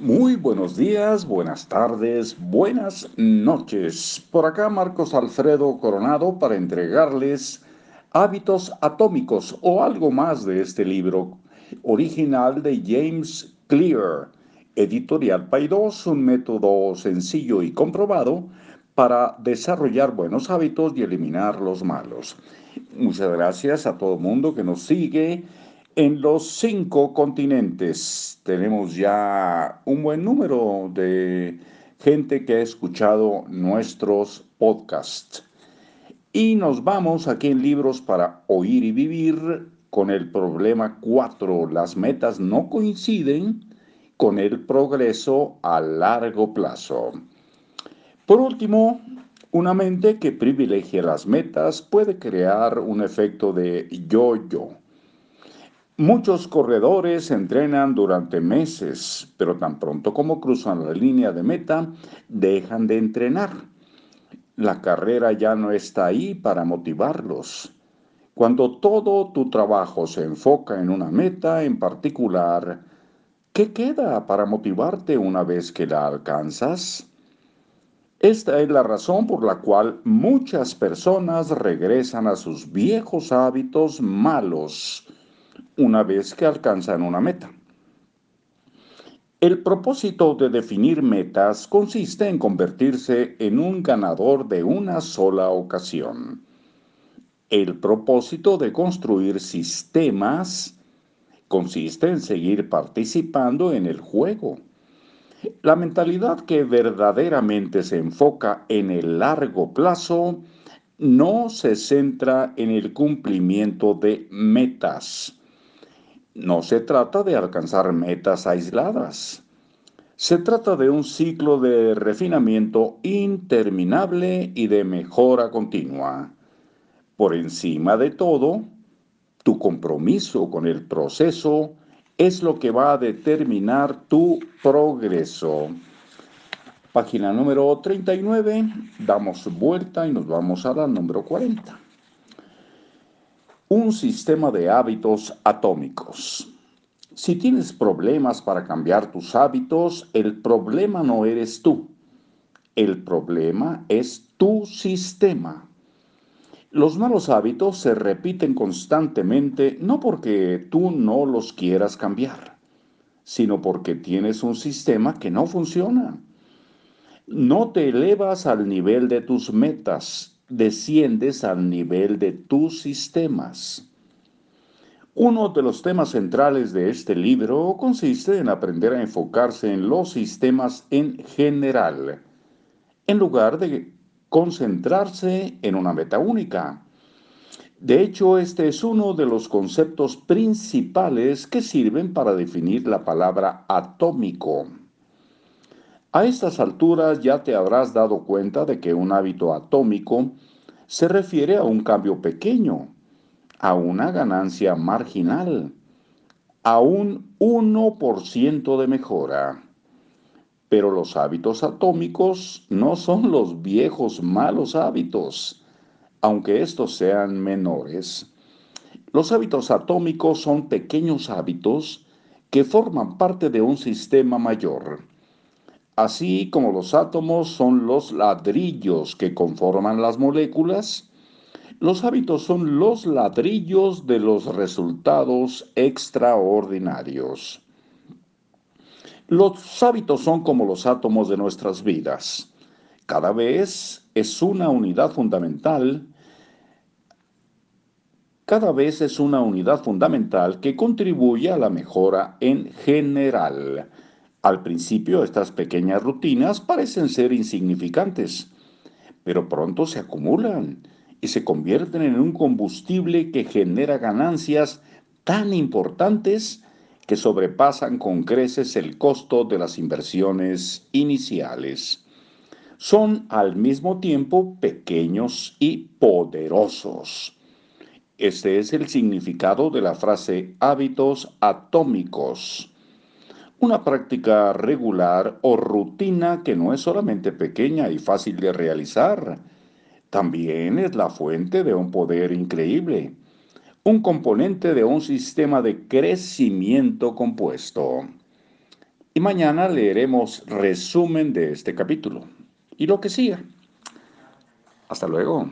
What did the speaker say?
Muy buenos días, buenas tardes, buenas noches. Por acá Marcos Alfredo Coronado para entregarles Hábitos Atómicos o algo más de este libro original de James Clear, editorial Paidós, un método sencillo y comprobado para desarrollar buenos hábitos y eliminar los malos. Muchas gracias a todo el mundo que nos sigue en los cinco continentes. Tenemos ya un buen número de gente que ha escuchado nuestros podcasts. Y nos vamos aquí en Libros para Oír y Vivir con el problema 4. Las metas no coinciden con el progreso a largo plazo. Por último, una mente que privilegia las metas puede crear un efecto de yo-yo. Muchos corredores entrenan durante meses, pero tan pronto como cruzan la línea de meta, dejan de entrenar. La carrera ya no está ahí para motivarlos. Cuando todo tu trabajo se enfoca en una meta en particular, ¿qué queda para motivarte una vez que la alcanzas? Esta es la razón por la cual muchas personas regresan a sus viejos hábitos malos una vez que alcanzan una meta. El propósito de definir metas consiste en convertirse en un ganador de una sola ocasión. El propósito de construir sistemas consiste en seguir participando en el juego la mentalidad que verdaderamente se enfoca en el largo plazo no se centra en el cumplimiento de metas. No se trata de alcanzar metas aisladas. Se trata de un ciclo de refinamiento interminable y de mejora continua. Por encima de todo, tu compromiso con el proceso es lo que va a determinar tu progreso. Página número 39, damos vuelta y nos vamos a la número 40. Un sistema de hábitos atómicos. Si tienes problemas para cambiar tus hábitos, el problema no eres tú. El problema es tu sistema. Los malos hábitos se repiten constantemente no porque tú no los quieras cambiar, sino porque tienes un sistema que no funciona. No te elevas al nivel de tus metas, desciendes al nivel de tus sistemas. Uno de los temas centrales de este libro consiste en aprender a enfocarse en los sistemas en general, en lugar de concentrarse en una meta única. De hecho, este es uno de los conceptos principales que sirven para definir la palabra atómico. A estas alturas ya te habrás dado cuenta de que un hábito atómico se refiere a un cambio pequeño, a una ganancia marginal, a un 1% de mejora. Pero los hábitos atómicos no son los viejos malos hábitos, aunque estos sean menores. Los hábitos atómicos son pequeños hábitos que forman parte de un sistema mayor. Así como los átomos son los ladrillos que conforman las moléculas, los hábitos son los ladrillos de los resultados extraordinarios. Los hábitos son como los átomos de nuestras vidas. Cada vez es una unidad fundamental. Cada vez es una unidad fundamental que contribuye a la mejora en general. Al principio estas pequeñas rutinas parecen ser insignificantes, pero pronto se acumulan y se convierten en un combustible que genera ganancias tan importantes que sobrepasan con creces el costo de las inversiones iniciales. Son al mismo tiempo pequeños y poderosos. Este es el significado de la frase hábitos atómicos. Una práctica regular o rutina que no es solamente pequeña y fácil de realizar, también es la fuente de un poder increíble un componente de un sistema de crecimiento compuesto. Y mañana leeremos resumen de este capítulo y lo que siga. Hasta luego.